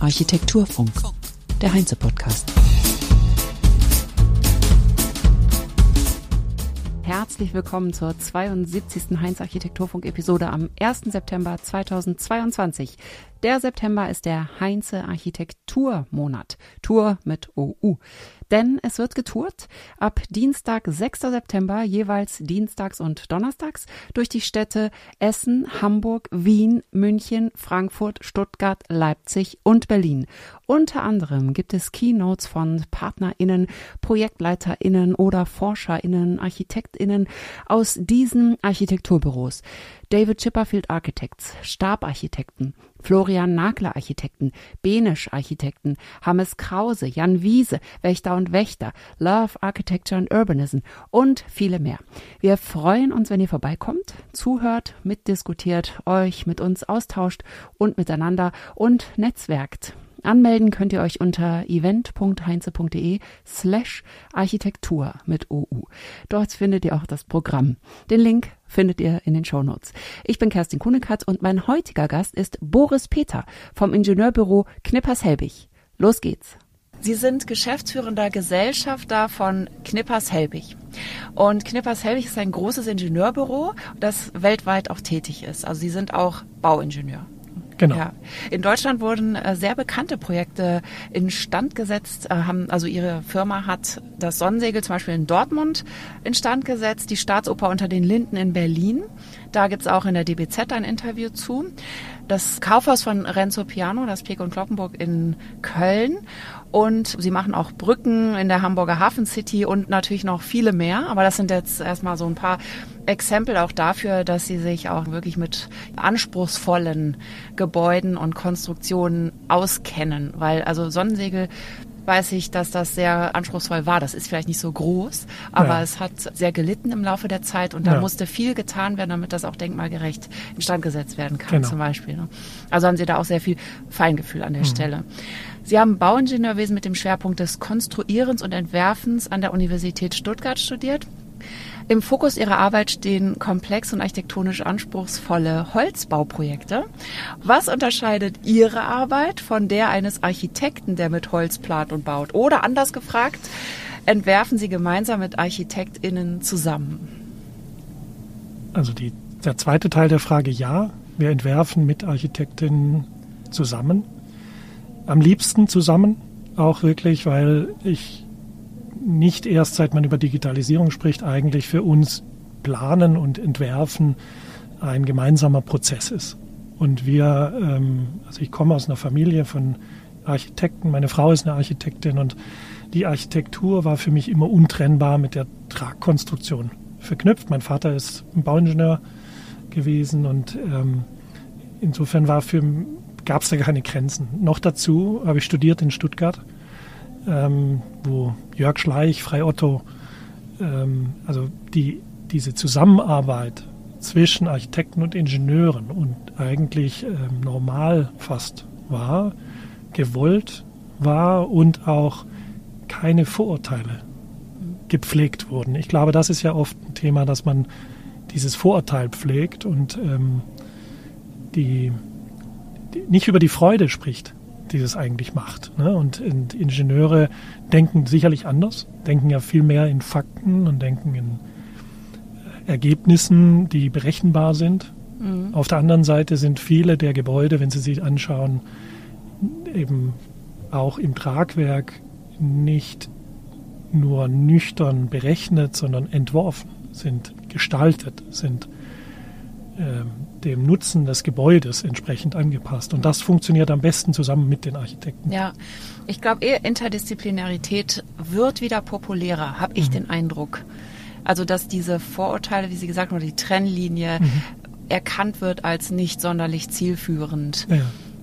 Architekturfunk. Architekturfunk, der Heinze-Podcast. Herzlich willkommen zur 72. Heinz Architekturfunk Episode am 1. September 2022. Der September ist der Heinze Architekturmonat. Tour mit OU. Denn es wird getourt ab Dienstag, 6. September, jeweils dienstags und donnerstags durch die Städte Essen, Hamburg, Wien, München, Frankfurt, Stuttgart, Leipzig und Berlin. Unter anderem gibt es Keynotes von PartnerInnen, ProjektleiterInnen oder ForscherInnen, ArchitektInnen aus diesen Architekturbüros. David Chipperfield Architects, Stabarchitekten, Florian Nagler Architekten, Benisch Architekten, Hammes Krause, Jan Wiese, Wächter und Wächter, Love Architecture and Urbanism und viele mehr. Wir freuen uns, wenn ihr vorbeikommt, zuhört, mitdiskutiert, euch mit uns austauscht und miteinander und netzwerkt. Anmelden könnt ihr euch unter event.heinze.de slash Architektur mit OU. Dort findet ihr auch das Programm. Den Link findet ihr in den Shownotes. Ich bin Kerstin Kunekatz und mein heutiger Gast ist Boris Peter vom Ingenieurbüro Knippers-Helbig. Los geht's. Sie sind geschäftsführender Gesellschafter von Knippers Helbig. Und Knippers Helbig ist ein großes Ingenieurbüro, das weltweit auch tätig ist. Also Sie sind auch Bauingenieur. Genau. Ja. In Deutschland wurden äh, sehr bekannte Projekte instand gesetzt. Äh, haben, also Ihre Firma hat das Sonnensegel zum Beispiel in Dortmund instand gesetzt, die Staatsoper unter den Linden in Berlin. Da gibt's auch in der DBZ ein Interview zu. Das Kaufhaus von Renzo Piano, das Pek und Kloppenburg in Köln und sie machen auch Brücken in der Hamburger Hafen City und natürlich noch viele mehr. Aber das sind jetzt erstmal so ein paar Exempel auch dafür, dass sie sich auch wirklich mit anspruchsvollen Gebäuden und Konstruktionen auskennen. Weil also Sonnensegel weiß ich, dass das sehr anspruchsvoll war. Das ist vielleicht nicht so groß, aber ja. es hat sehr gelitten im Laufe der Zeit und da ja. musste viel getan werden, damit das auch denkmalgerecht instand gesetzt werden kann, genau. zum Beispiel. Ne? Also haben Sie da auch sehr viel Feingefühl an der mhm. Stelle. Sie haben Bauingenieurwesen mit dem Schwerpunkt des Konstruierens und Entwerfens an der Universität Stuttgart studiert. Im Fokus ihrer Arbeit stehen komplex und architektonisch anspruchsvolle Holzbauprojekte. Was unterscheidet Ihre Arbeit von der eines Architekten, der mit Holz plant und baut? Oder anders gefragt, entwerfen Sie gemeinsam mit ArchitektInnen zusammen? Also die, der zweite Teil der Frage ja. Wir entwerfen mit Architektinnen zusammen. Am liebsten zusammen, auch wirklich, weil ich nicht erst seit man über Digitalisierung spricht, eigentlich für uns Planen und Entwerfen ein gemeinsamer Prozess ist. Und wir, ähm, also ich komme aus einer Familie von Architekten, meine Frau ist eine Architektin und die Architektur war für mich immer untrennbar mit der Tragkonstruktion verknüpft. Mein Vater ist ein Bauingenieur gewesen und ähm, insofern gab es da keine Grenzen. Noch dazu habe ich studiert in Stuttgart ähm, wo Jörg Schleich, Frei Otto, ähm, also die, diese Zusammenarbeit zwischen Architekten und Ingenieuren und eigentlich ähm, normal fast war, gewollt war und auch keine Vorurteile gepflegt wurden. Ich glaube, das ist ja oft ein Thema, dass man dieses Vorurteil pflegt und ähm, die, die, nicht über die Freude spricht, die das eigentlich macht. Ne? Und, und, Ingenieure denken sicherlich anders, denken ja viel mehr in Fakten und denken in äh, Ergebnissen, die berechenbar sind. Mhm. Auf der anderen Seite sind viele der Gebäude, wenn Sie sich anschauen, eben auch im Tragwerk nicht nur nüchtern berechnet, sondern entworfen, sind gestaltet, sind dem Nutzen des Gebäudes entsprechend angepasst. Und das funktioniert am besten zusammen mit den Architekten. Ja, ich glaube, Interdisziplinarität wird wieder populärer, habe ich mhm. den Eindruck. Also, dass diese Vorurteile, wie Sie gesagt haben, die Trennlinie mhm. erkannt wird als nicht sonderlich zielführend. Ja.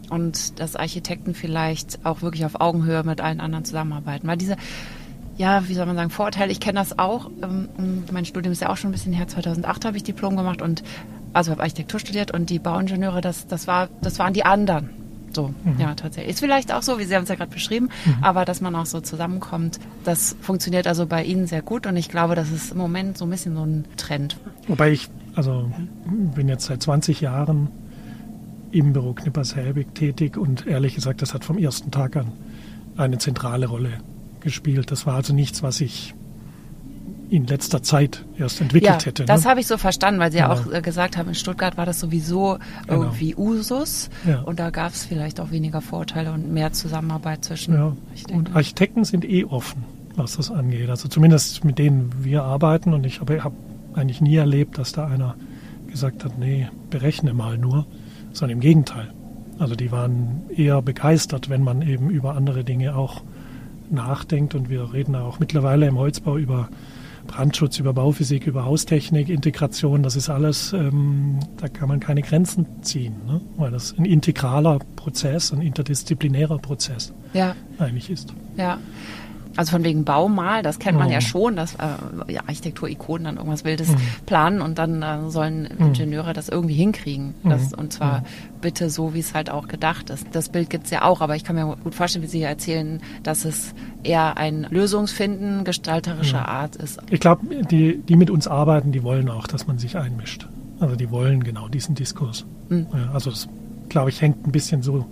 Und dass Architekten vielleicht auch wirklich auf Augenhöhe mit allen anderen zusammenarbeiten. Weil diese ja, wie soll man sagen, Vorurteile. Ich kenne das auch. Ähm, mein Studium ist ja auch schon ein bisschen her. 2008 habe ich Diplom gemacht und also habe Architektur studiert und die Bauingenieure, das, das, war, das waren die anderen. So, mhm. ja, tatsächlich. Ist vielleicht auch so, wie Sie haben es ja gerade beschrieben, mhm. aber dass man auch so zusammenkommt, das funktioniert also bei Ihnen sehr gut und ich glaube, das ist im Moment so ein bisschen so ein Trend. Wobei ich, also bin jetzt seit 20 Jahren im Büro Knippers-Helbig tätig und ehrlich gesagt, das hat vom ersten Tag an eine zentrale Rolle gespielt. Das war also nichts, was ich in letzter Zeit erst entwickelt ja, hätte. Ne? Das habe ich so verstanden, weil Sie ja, Ja. auch äh, gesagt haben, in Stuttgart war das sowieso Genau. irgendwie Usus Ja. und da gab es vielleicht auch weniger Vorteile und mehr Zusammenarbeit zwischen Ja. Architekten. Und Architekten sind eh offen, was das angeht. Also zumindest mit denen wir arbeiten. Und ich habe hab eigentlich nie erlebt, dass da einer gesagt hat, nee, berechne mal nur, sondern im Gegenteil. Also die waren eher begeistert, wenn man eben über andere Dinge auch nachdenkt. Und wir reden auch mittlerweile im Holzbau über Brandschutz, über Bauphysik, über Haustechnik, Integration. Das ist alles, ähm, da kann man keine Grenzen ziehen, ne? weil das ein integraler Prozess, ein interdisziplinärer Prozess ja, eigentlich ist. ja. Also von wegen Baumal, das kennt man Mhm. ja schon, dass äh, ja, Architekturikonen dann irgendwas Wildes planen und dann äh, sollen Mhm. Ingenieure das irgendwie hinkriegen. Das, Und zwar bitte so, wie es halt auch gedacht ist. Das Bild gibt's ja auch, aber ich kann mir gut vorstellen, wie Sie hier erzählen, dass es eher ein Lösungsfinden gestalterischer Art ist. Ich glaube, die, die mit uns arbeiten, die wollen auch, dass man sich einmischt. Also die wollen genau diesen Diskurs. Mhm. Also das, glaube ich, hängt ein bisschen so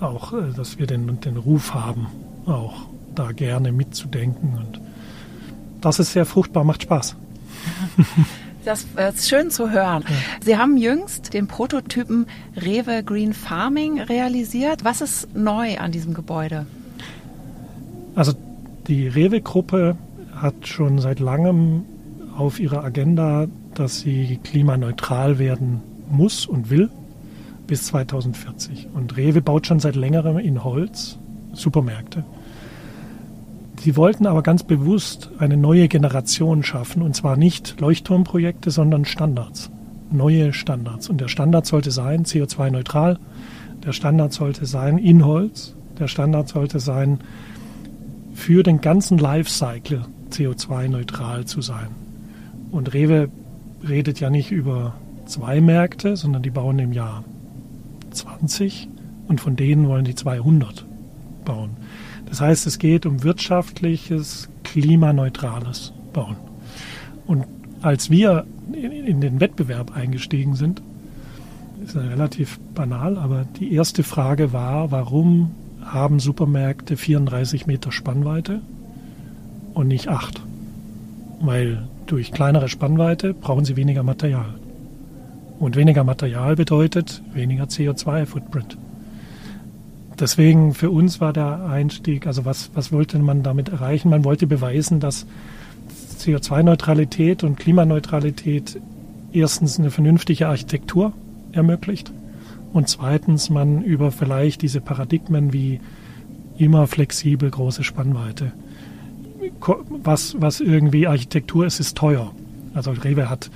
auch, äh, dass wir den, den Ruf haben, auch da gerne mitzudenken. Und das ist sehr fruchtbar, macht Spaß. Das ist schön zu hören. Sie haben jüngst den Prototypen Rewe Green Farming realisiert. Was ist neu an diesem Gebäude? Also die Rewe-Gruppe hat schon seit langem auf ihrer Agenda, dass sie klimaneutral werden muss und will bis 2040. Und Rewe baut schon seit längerem in Holz Supermärkte. Sie wollten aber ganz bewusst eine neue Generation schaffen, und zwar nicht Leuchtturmprojekte, sondern Standards, neue Standards. Und der Standard sollte sein CO2-neutral, der Standard sollte sein in Holz, der Standard sollte sein für den ganzen Lifecycle CO2-neutral zu sein. Und Rewe redet ja nicht über zwei Märkte, sondern die bauen im Jahr 20 und von denen wollen die 200 bauen. Das heißt, es geht um wirtschaftliches, klimaneutrales Bauen. Und als wir in, den Wettbewerb eingestiegen sind, ist ja relativ banal, aber die erste Frage war, warum haben Supermärkte 34 Meter Spannweite und nicht 8? Weil durch kleinere Spannweite brauchen sie weniger Material. Und weniger Material bedeutet weniger CO2-Footprint. Deswegen für uns war der Einstieg, also was, was wollte man damit erreichen? Man wollte beweisen, dass CO2-Neutralität und Klimaneutralität erstens eine vernünftige Architektur ermöglicht und zweitens man über vielleicht diese Paradigmen wie immer flexibel große Spannweite, was, was irgendwie Architektur ist, ist teuer. Also Rewe hat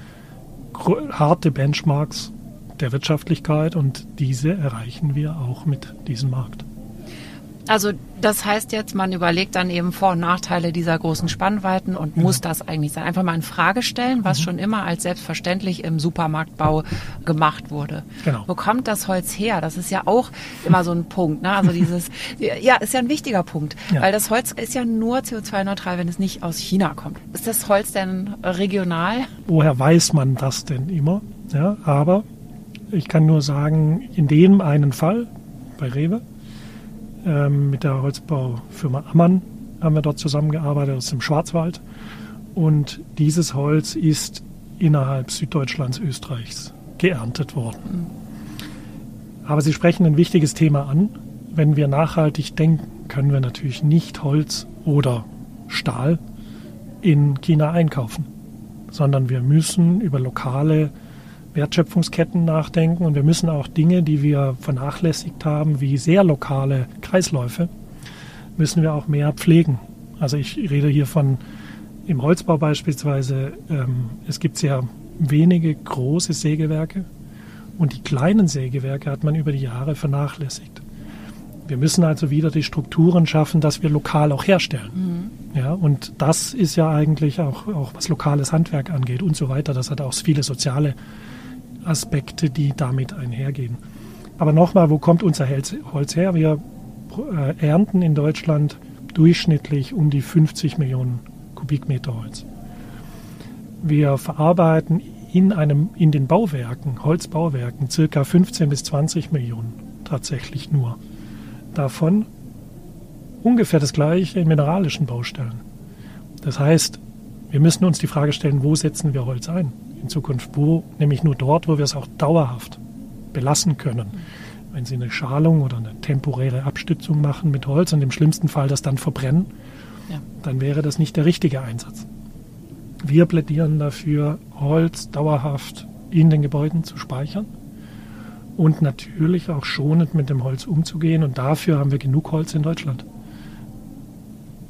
harte Benchmarks der Wirtschaftlichkeit und diese erreichen wir auch mit diesem Markt. Also das heißt jetzt, man überlegt dann eben Vor- und Nachteile dieser großen Spannweiten und muss das eigentlich sein. Einfach mal in Frage stellen, was schon immer als selbstverständlich im Supermarktbau gemacht wurde. Genau. Wo kommt das Holz her? Das ist ja auch immer so ein Punkt. Ne? Also dieses, ja, ist ja ein wichtiger Punkt, Ja. weil das Holz ist ja nur CO2-neutral, wenn es nicht aus China kommt. Ist das Holz denn regional? Woher weiß man das denn immer? Ja, aber ich kann nur sagen, in dem einen Fall bei Rewe ähm, mit der Holzbaufirma Ammann haben wir dort zusammengearbeitet aus dem Schwarzwald und dieses Holz ist innerhalb Süddeutschlands, Österreichs geerntet worden. Aber Sie sprechen ein wichtiges Thema an. Wenn wir nachhaltig denken, können wir natürlich nicht Holz oder Stahl in China einkaufen, sondern wir müssen über lokale Wertschöpfungsketten nachdenken und wir müssen auch Dinge, die wir vernachlässigt haben, wie sehr lokale Kreisläufe, müssen wir auch mehr pflegen. Also ich rede hier von im Holzbau beispielsweise, ähm, es gibt sehr wenige große Sägewerke und die kleinen Sägewerke hat man über die Jahre vernachlässigt. Wir müssen also wieder die Strukturen schaffen, dass wir lokal auch herstellen. Ja, und das ist ja eigentlich auch, auch was lokales Handwerk angeht und so weiter. Das hat auch viele soziale Aspekte, die damit einhergehen. Aber nochmal, wo kommt unser Holz her? Wir äh, ernten in Deutschland durchschnittlich um die 50 Millionen Kubikmeter Holz. Wir verarbeiten in einem, in den Bauwerken, Holzbauwerken, circa 15 bis 20 Millionen tatsächlich nur. Davon ungefähr das gleiche in mineralischen Baustellen. Das heißt, wir müssen uns die Frage stellen, wo setzen wir Holz ein in Zukunft? Wo? Nämlich nur dort, wo wir es auch dauerhaft belassen können. Wenn Sie eine Schalung oder eine temporäre Abstützung machen mit Holz und im schlimmsten Fall das dann verbrennen, ja. dann wäre das nicht der richtige Einsatz. Wir plädieren dafür, Holz dauerhaft in den Gebäuden zu speichern und natürlich auch schonend mit dem Holz umzugehen. Und dafür haben wir genug Holz in Deutschland.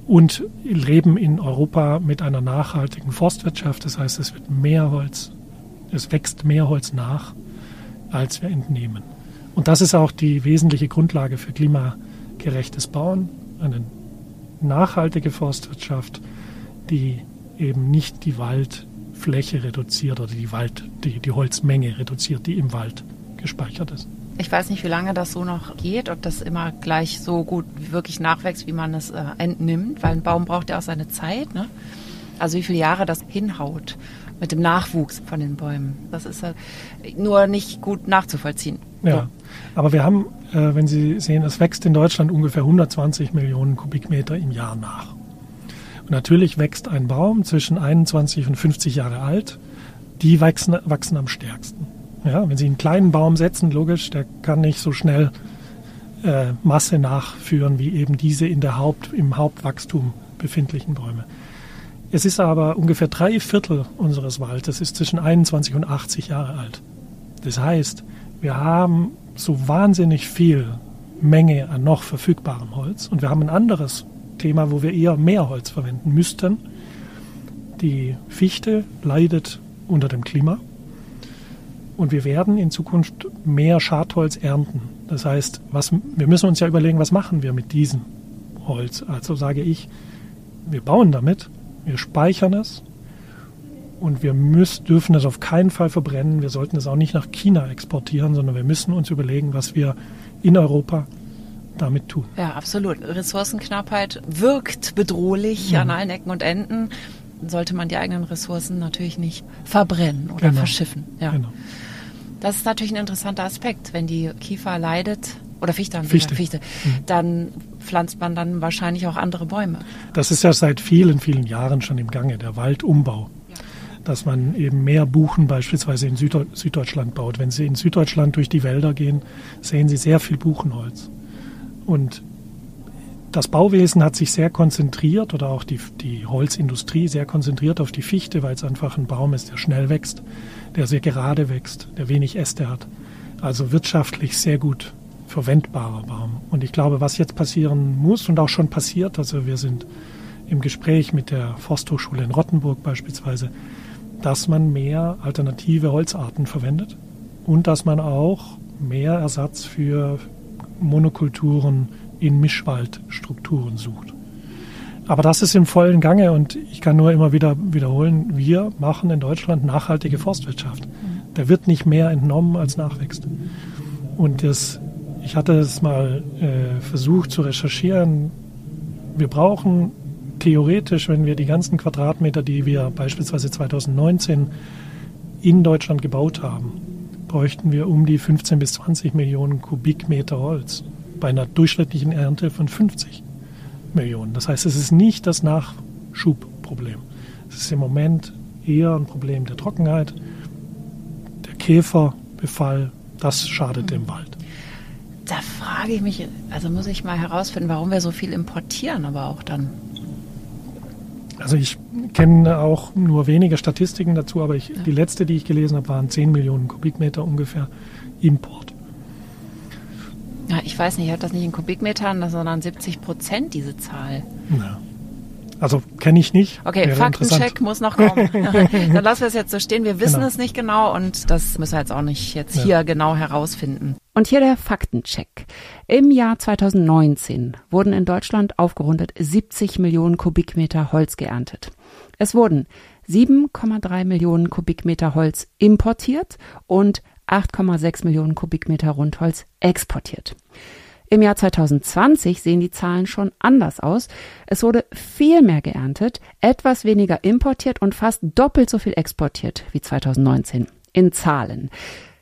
Und leben in Europa mit einer nachhaltigen Forstwirtschaft. Das heißt, es wird mehr Holz, es wächst mehr Holz nach, als wir entnehmen. Und das ist auch die wesentliche Grundlage für klimagerechtes Bauen, eine nachhaltige Forstwirtschaft, die eben nicht die Waldfläche reduziert oder die, Wald, die, die Holzmenge reduziert, die im Wald gespeichert ist. Ich weiß nicht, wie lange das so noch geht, ob das immer gleich so gut wirklich nachwächst, wie man es äh, entnimmt, weil ein Baum braucht ja auch seine Zeit. Ne? Also wie viele Jahre das hinhaut mit dem Nachwuchs von den Bäumen. Das ist äh, nur nicht gut nachzuvollziehen. Ja, so. aber wir haben, äh, wenn Sie sehen, es wächst in Deutschland ungefähr 120 Millionen Kubikmeter im Jahr nach. Und natürlich wächst ein Baum zwischen 21 und 50 Jahre alt. Die wachsen, wachsen am stärksten. Ja, wenn Sie einen kleinen Baum setzen, logisch, der kann nicht so schnell äh, Masse nachführen wie eben diese in der Haupt, im Hauptwachstum befindlichen Bäume. Es ist aber ungefähr drei Viertel unseres Waldes ist zwischen 21 und 80 Jahre alt. Das heißt, wir haben so wahnsinnig viel Menge an noch verfügbarem Holz und wir haben ein anderes Thema, wo wir eher mehr Holz verwenden müssten. Die Fichte leidet unter dem Klima und wir werden in Zukunft mehr Schadholz ernten. Das heißt, was, wir müssen uns ja überlegen, was machen wir mit diesem Holz. Also sage ich, wir bauen damit, wir speichern es und wir müssen, dürfen es auf keinen Fall verbrennen. Wir sollten es auch nicht nach China exportieren, sondern wir müssen uns überlegen, was wir in Europa damit tun. Ja, absolut. Ressourcenknappheit wirkt bedrohlich mhm. an allen Ecken und Enden. Sollte man die eigenen Ressourcen natürlich nicht verbrennen oder genau. verschiffen. Ja. Genau. Das ist natürlich ein interessanter Aspekt. Wenn die Kiefer leidet, oder Fichte haben Fichte, Fichte mhm. dann pflanzt man dann wahrscheinlich auch andere Bäume. Das ist ja seit vielen, vielen Jahren schon im Gange, der Waldumbau. Ja. Dass man eben mehr Buchen beispielsweise in Süddeutschland baut. Wenn Sie in Süddeutschland durch die Wälder gehen, sehen Sie sehr viel Buchenholz. Und das Bauwesen hat sich sehr konzentriert oder auch die, die Holzindustrie sehr konzentriert auf die Fichte, weil es einfach ein Baum ist, der schnell wächst, der sehr gerade wächst, der wenig Äste hat. Also wirtschaftlich sehr gut verwendbarer Baum. Und ich glaube, was jetzt passieren muss und auch schon passiert, also wir sind im Gespräch mit der Forsthochschule in Rottenburg beispielsweise, dass man mehr alternative Holzarten verwendet und dass man auch mehr Ersatz für Monokulturen in Mischwaldstrukturen sucht. Aber das ist im vollen Gange und ich kann nur immer wieder wiederholen, wir machen in Deutschland nachhaltige Forstwirtschaft. Da wird nicht mehr entnommen, als nachwächst. Und das, ich hatte es mal äh, versucht zu recherchieren. Wir brauchen theoretisch, wenn wir die ganzen Quadratmeter, die wir beispielsweise 2019 in Deutschland gebaut haben, bräuchten wir um die 15 bis 20 Millionen Kubikmeter Holz bei einer durchschnittlichen Ernte von 50 Millionen. Das heißt, es ist nicht das Nachschubproblem. Es ist im Moment eher ein Problem der Trockenheit, der Käferbefall. Das schadet dem Wald. Da frage ich mich, also muss ich mal herausfinden, warum wir so viel importieren, aber auch dann. Also ich kenne auch nur wenige Statistiken dazu, aber ich, ja. die letzte, die ich gelesen habe, waren 10 Millionen Kubikmeter ungefähr Import. Ich weiß nicht, ich habe das nicht in Kubikmetern, sondern 70 Prozent diese Zahl. Ja. Also kenne ich nicht. Okay, Wäre Faktencheck muss noch kommen. Dann lassen wir es jetzt so stehen. Wir wissen genau. es nicht genau und das müssen wir jetzt auch nicht jetzt ja. hier genau herausfinden. Und hier der Faktencheck. Im Jahr 2019 wurden in Deutschland aufgerundet 70 Millionen Kubikmeter Holz geerntet. Es wurden 7,3 Millionen Kubikmeter Holz importiert und 8,6 Millionen Kubikmeter Rundholz exportiert. Im Jahr 2020 sehen die Zahlen schon anders aus. Es wurde viel mehr geerntet, etwas weniger importiert und fast doppelt so viel exportiert wie 2019. In Zahlen.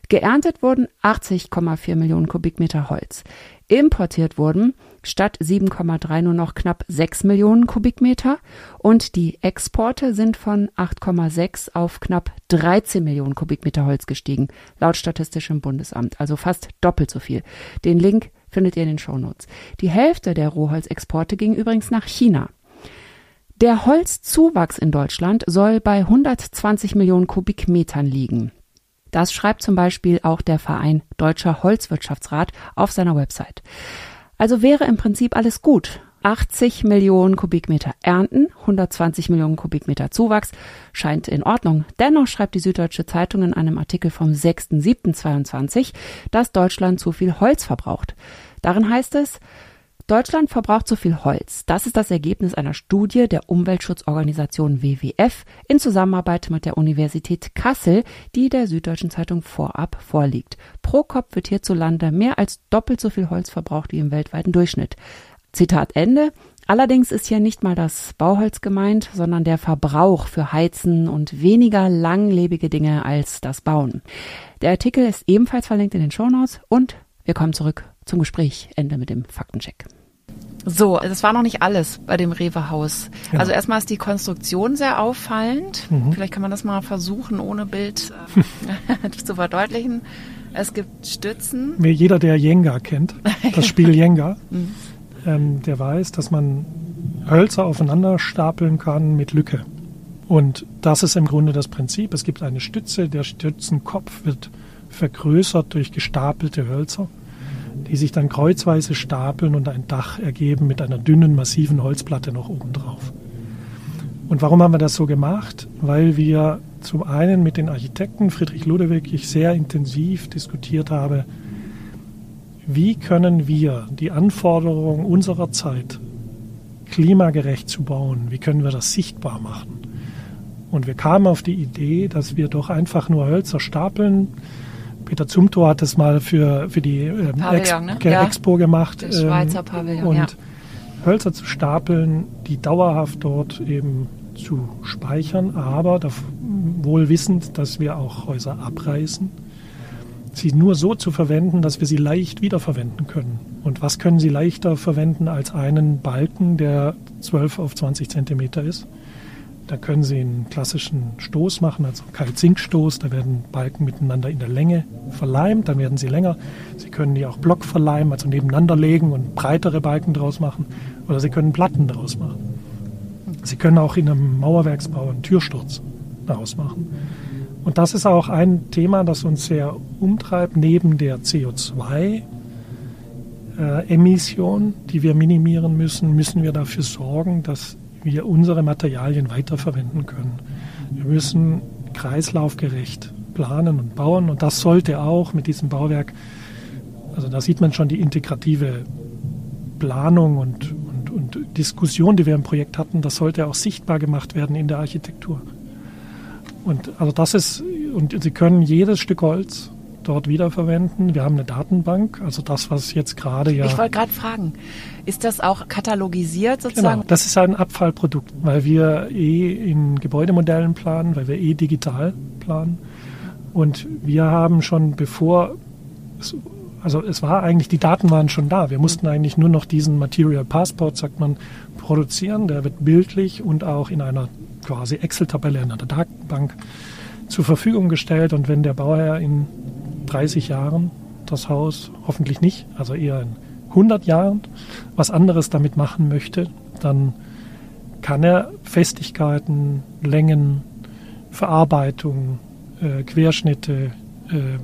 Geerntet wurden 80,4 Millionen Kubikmeter Holz. Importiert wurden statt 7,3 nur noch knapp 6 Millionen Kubikmeter und die Exporte sind von 8,6 auf knapp 13 Millionen Kubikmeter Holz gestiegen, laut Statistischem Bundesamt, also fast doppelt so viel. Den Link findet ihr in den Shownotes. Die Hälfte der Rohholzexporte ging übrigens nach China. Der Holzzuwachs in Deutschland soll bei 120 Millionen Kubikmetern liegen. Das schreibt zum Beispiel auch der Verein Deutscher Holzwirtschaftsrat auf seiner Website. Also wäre im Prinzip alles gut. 80 Millionen Kubikmeter ernten, 120 Millionen Kubikmeter Zuwachs, scheint in Ordnung. Dennoch schreibt die Süddeutsche Zeitung in einem Artikel vom 6.7.22, dass Deutschland zu viel Holz verbraucht. Darin heißt es, Deutschland verbraucht zu viel Holz. Das ist das Ergebnis einer Studie der Umweltschutzorganisation WWF in Zusammenarbeit mit der Universität Kassel, die der Süddeutschen Zeitung vorab vorliegt. Pro Kopf wird hierzulande mehr als doppelt so viel Holz verbraucht wie im weltweiten Durchschnitt. Zitat Ende. Allerdings ist hier nicht mal das Bauholz gemeint, sondern der Verbrauch für Heizen und weniger langlebige Dinge als das Bauen. Der Artikel ist ebenfalls verlinkt in den Shownotes und wir kommen zurück zum Gespräch. Ende mit dem Faktencheck. So, das war noch nicht alles bei dem Rewe-Haus. Ja. Also erstmal ist die Konstruktion sehr auffallend. Mhm. Vielleicht kann man das mal versuchen, ohne Bild äh, zu verdeutlichen. Es gibt Stützen. Jeder, der Jenga kennt, das Spiel Jenga, mhm. ähm, der weiß, dass man Hölzer aufeinander stapeln kann mit Lücke. Und das ist im Grunde das Prinzip. Es gibt eine Stütze, der Stützenkopf wird vergrößert durch gestapelte Hölzer die sich dann kreuzweise stapeln und ein Dach ergeben mit einer dünnen, massiven Holzplatte noch oben drauf. Und warum haben wir das so gemacht? Weil wir zum einen mit den Architekten Friedrich Ludewig ich sehr intensiv diskutiert habe, wie können wir die Anforderungen unserer Zeit klimagerecht zu bauen, wie können wir das sichtbar machen? Und wir kamen auf die Idee, dass wir doch einfach nur Hölzer stapeln, Peter Zumthor hat das mal für, für die ähm, Pavillon, Ex ne? ja. Expo gemacht. Der Schweizer ähm, Pavillon, und ja. Hölzer zu stapeln, die dauerhaft dort eben zu speichern, aber wohl wissend, dass wir auch Häuser abreißen, sie nur so zu verwenden, dass wir sie leicht wiederverwenden können. Und was können Sie leichter verwenden als einen Balken, der 12 auf 20 Zentimeter ist? Da können Sie einen klassischen Stoß machen, also Kalk-Zink-Stoß. Da werden Balken miteinander in der Länge verleimt, dann werden sie länger. Sie können die auch Block verleimen, also nebeneinander legen und breitere Balken draus machen. Oder Sie können Platten daraus machen. Sie können auch in einem Mauerwerksbau einen Türsturz daraus machen. Und das ist auch ein Thema, das uns sehr umtreibt, neben der CO2. Äh, Emission, die wir minimieren müssen, müssen wir dafür sorgen, dass wir unsere Materialien weiterverwenden können. Wir müssen kreislaufgerecht planen und bauen und das sollte auch mit diesem Bauwerk, also da sieht man schon die integrative Planung und, und, und Diskussion, die wir im Projekt hatten, das sollte auch sichtbar gemacht werden in der Architektur. Und also das ist, und Sie können jedes Stück Holz dort wiederverwenden. Wir haben eine Datenbank, also das, was jetzt gerade ja. Ich wollte gerade fragen, ist das auch katalogisiert sozusagen? Genau, das ist ein Abfallprodukt, weil wir eh in Gebäudemodellen planen, weil wir eh digital planen. Und wir haben schon bevor, also es war eigentlich, die Daten waren schon da. Wir mussten eigentlich nur noch diesen Material Passport, sagt man, produzieren. Der wird bildlich und auch in einer quasi Excel-Tabelle in einer Datenbank zur Verfügung gestellt. Und wenn der Bauherr in 30 Jahren das Haus, hoffentlich nicht, also eher in 100 Jahren was anderes damit machen möchte, dann kann er Festigkeiten, Längen, Verarbeitung, äh, Querschnitte äh,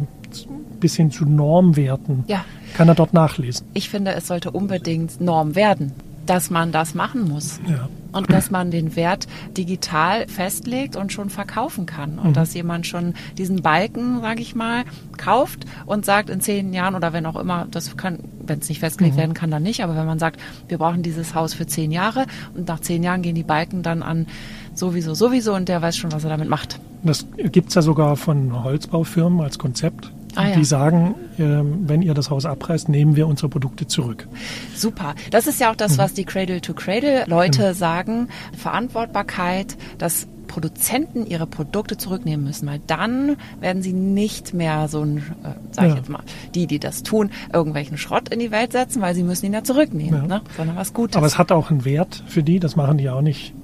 bis hin zu Normwerten, ja. kann er dort nachlesen. Ich finde, es sollte unbedingt Norm werden dass man das machen muss. Ja. Und dass man den Wert digital festlegt und schon verkaufen kann. Und mhm. dass jemand schon diesen Balken, sage ich mal, kauft und sagt in zehn Jahren oder wenn auch immer, das kann, wenn es nicht festgelegt mhm. werden kann, dann nicht. Aber wenn man sagt, wir brauchen dieses Haus für zehn Jahre und nach zehn Jahren gehen die Balken dann an sowieso, sowieso und der weiß schon, was er damit macht. Das gibt es ja sogar von Holzbaufirmen als Konzept. Ah, ja. Die sagen, äh, wenn ihr das Haus abreißt, nehmen wir unsere Produkte zurück. Super. Das ist ja auch das, mhm. was die Cradle-to-Cradle-Leute mhm. sagen. Verantwortbarkeit, dass Produzenten ihre Produkte zurücknehmen müssen, weil dann werden sie nicht mehr so ein, äh, sag ich ja. jetzt mal, die, die das tun, irgendwelchen Schrott in die Welt setzen, weil sie müssen ihn ja zurücknehmen, ja. Ne? sondern was Gutes. Aber es hat auch einen Wert für die, das machen die auch nicht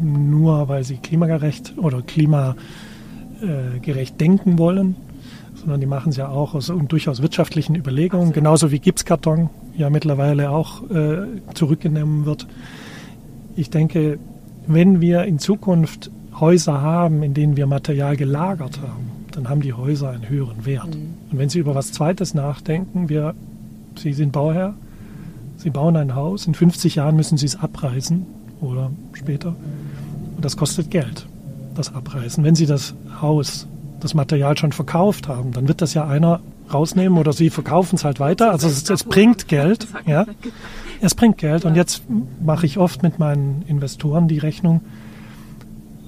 nur, weil sie klimagerecht oder klimagerecht denken wollen, sondern die machen es ja auch aus durchaus wirtschaftlichen Überlegungen, genauso wie Gipskarton ja mittlerweile auch äh, zurückgenommen wird. Ich denke, wenn wir in Zukunft Häuser haben, in denen wir Material gelagert haben, dann haben die Häuser einen höheren Wert. Mhm. Und wenn Sie über was Zweites nachdenken, wir, Sie sind Bauherr, Sie bauen ein Haus, in 50 Jahren müssen Sie es abreißen oder später. Und das kostet Geld, das Abreißen. Wenn Sie das Haus, das Material schon verkauft haben, dann wird das ja einer rausnehmen oder Sie verkaufen es halt weiter. Also es, es bringt Geld. Ja. Es bringt Geld. Und jetzt mache ich oft mit meinen Investoren die Rechnung.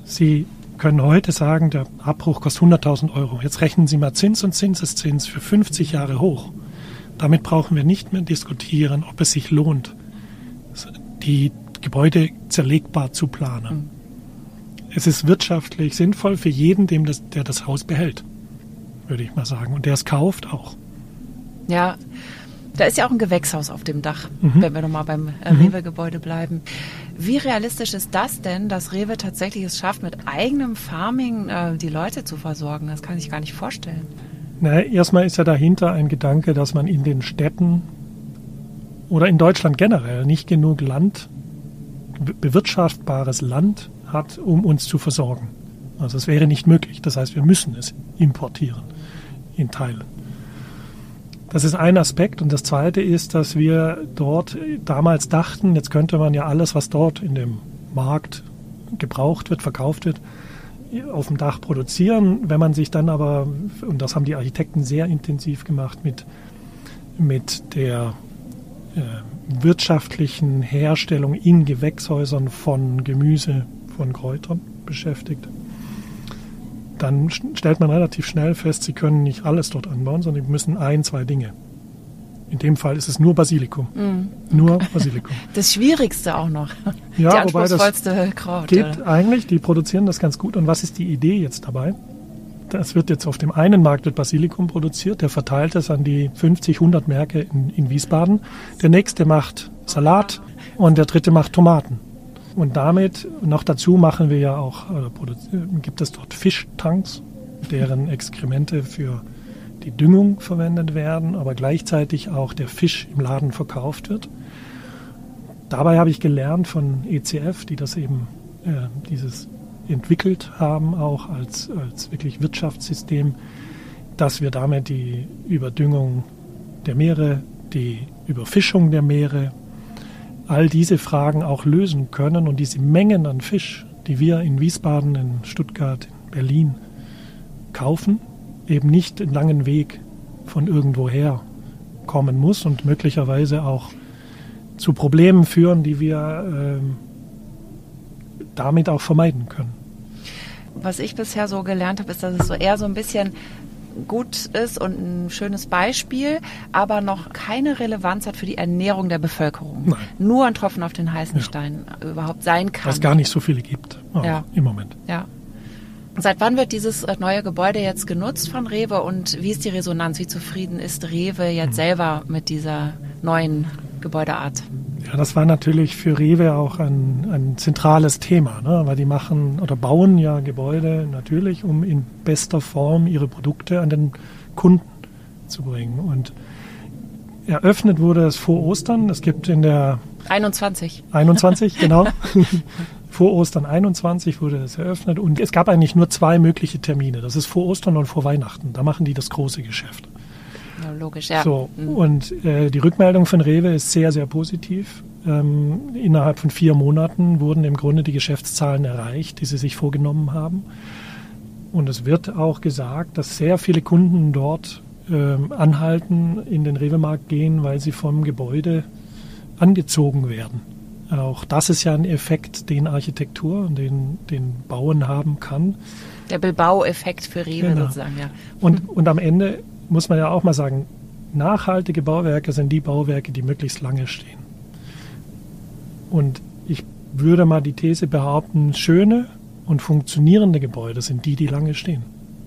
Sie können heute sagen, der Abbruch kostet 100.000 Euro. Jetzt rechnen Sie mal Zins und Zinseszins für 50 Jahre hoch. Damit brauchen wir nicht mehr diskutieren, ob es sich lohnt, die Gebäude zerlegbar zu planen. Es ist wirtschaftlich sinnvoll für jeden, dem das, der das Haus behält, würde ich mal sagen. Und der es kauft auch. Ja, da ist ja auch ein Gewächshaus auf dem Dach, mhm. wenn wir nochmal beim äh, mhm. Rewe-Gebäude bleiben. Wie realistisch ist das denn, dass Rewe tatsächlich es schafft, mit eigenem Farming äh, die Leute zu versorgen? Das kann ich gar nicht vorstellen. Na, erstmal ist ja dahinter ein Gedanke, dass man in den Städten oder in Deutschland generell nicht genug Land, bewirtschaftbares Land hat, um uns zu versorgen. Also es wäre nicht möglich. Das heißt, wir müssen es importieren in Teilen. Das ist ein Aspekt. Und das zweite ist, dass wir dort damals dachten, jetzt könnte man ja alles, was dort in dem Markt gebraucht wird, verkauft wird, auf dem Dach produzieren. Wenn man sich dann aber, und das haben die Architekten sehr intensiv gemacht, mit, mit der äh, wirtschaftlichen Herstellung in Gewächshäusern von Gemüse, von Kräutern beschäftigt dann stellt man relativ schnell fest, sie können nicht alles dort anbauen, sondern sie müssen ein, zwei Dinge. In dem Fall ist es nur Basilikum. Mm. Nur Basilikum. Das Schwierigste auch noch. Ja, die wobei das Kraut, geht ja. eigentlich, die produzieren das ganz gut. Und was ist die Idee jetzt dabei? Das wird jetzt auf dem einen Markt wird Basilikum produziert, der verteilt es an die 50, 100 Märkte in, in Wiesbaden. Der nächste macht Salat und der dritte macht Tomaten. Und damit noch dazu machen wir ja auch, äh, gibt es dort Fischtanks, deren Exkremente für die Düngung verwendet werden, aber gleichzeitig auch der Fisch im Laden verkauft wird. Dabei habe ich gelernt von ECF, die das eben äh, dieses entwickelt haben, auch als, als wirklich Wirtschaftssystem, dass wir damit die Überdüngung der Meere, die Überfischung der Meere, all diese Fragen auch lösen können und diese Mengen an Fisch, die wir in Wiesbaden, in Stuttgart, in Berlin kaufen, eben nicht den langen Weg von irgendwoher kommen muss und möglicherweise auch zu Problemen führen, die wir äh, damit auch vermeiden können. Was ich bisher so gelernt habe, ist, dass es so eher so ein bisschen gut ist und ein schönes Beispiel, aber noch keine Relevanz hat für die Ernährung der Bevölkerung. Nein. Nur ein Tropfen auf den heißen ja. Stein überhaupt sein kann. Was gar nicht so viele gibt ja. im Moment. Ja. Seit wann wird dieses äh, neue Gebäude jetzt genutzt von Rewe und wie ist die Resonanz? Wie zufrieden ist Rewe jetzt hm. selber mit dieser neuen Gebäudeart? Ja, das war natürlich für Rewe auch ein, ein zentrales Thema, ne? weil die machen oder bauen ja Gebäude natürlich, um in bester Form ihre Produkte an den Kunden zu bringen. Und eröffnet wurde es vor Ostern. Es gibt in der 21. 21, genau. vor Ostern 21 wurde es eröffnet und es gab eigentlich nur zwei mögliche Termine. Das ist vor Ostern und vor Weihnachten. Da machen die das große Geschäft. Logisch, ja. So, mhm. Und äh, die Rückmeldung von Rewe ist sehr, sehr positiv. Ähm, innerhalb von vier Monaten wurden im Grunde die Geschäftszahlen erreicht, die sie sich vorgenommen haben. Und es wird auch gesagt, dass sehr viele Kunden dort ähm, anhalten, in den Rewe-Markt gehen, weil sie vom Gebäude angezogen werden. Auch das ist ja ein Effekt, den Architektur, den, den Bauen haben kann. Der Bilbao-Effekt für Rewe genau. sozusagen, ja. Und, und am Ende muss man ja auch mal sagen, nachhaltige Bauwerke sind die Bauwerke, die möglichst lange stehen. Und ich würde mal die These behaupten, schöne und funktionierende Gebäude sind die, die lange stehen.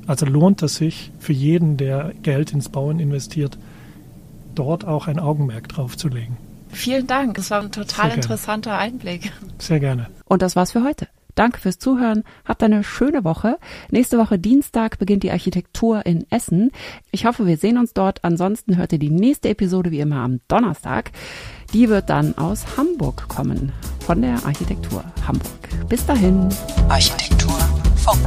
Also lohnt es sich für jeden, der Geld ins Bauen investiert, dort auch ein Augenmerk drauf zu legen. Vielen Dank. Das war ein total interessanter Einblick. Sehr gerne. Und das war's für heute. Danke fürs Zuhören. Habt eine schöne Woche. Nächste Woche Dienstag beginnt die Architektur in Essen. Ich hoffe, wir sehen uns dort. Ansonsten hört ihr die nächste Episode wie immer am Donnerstag. Die wird dann aus Hamburg kommen. Von der Architektur Hamburg. Bis dahin. Architektur Funk.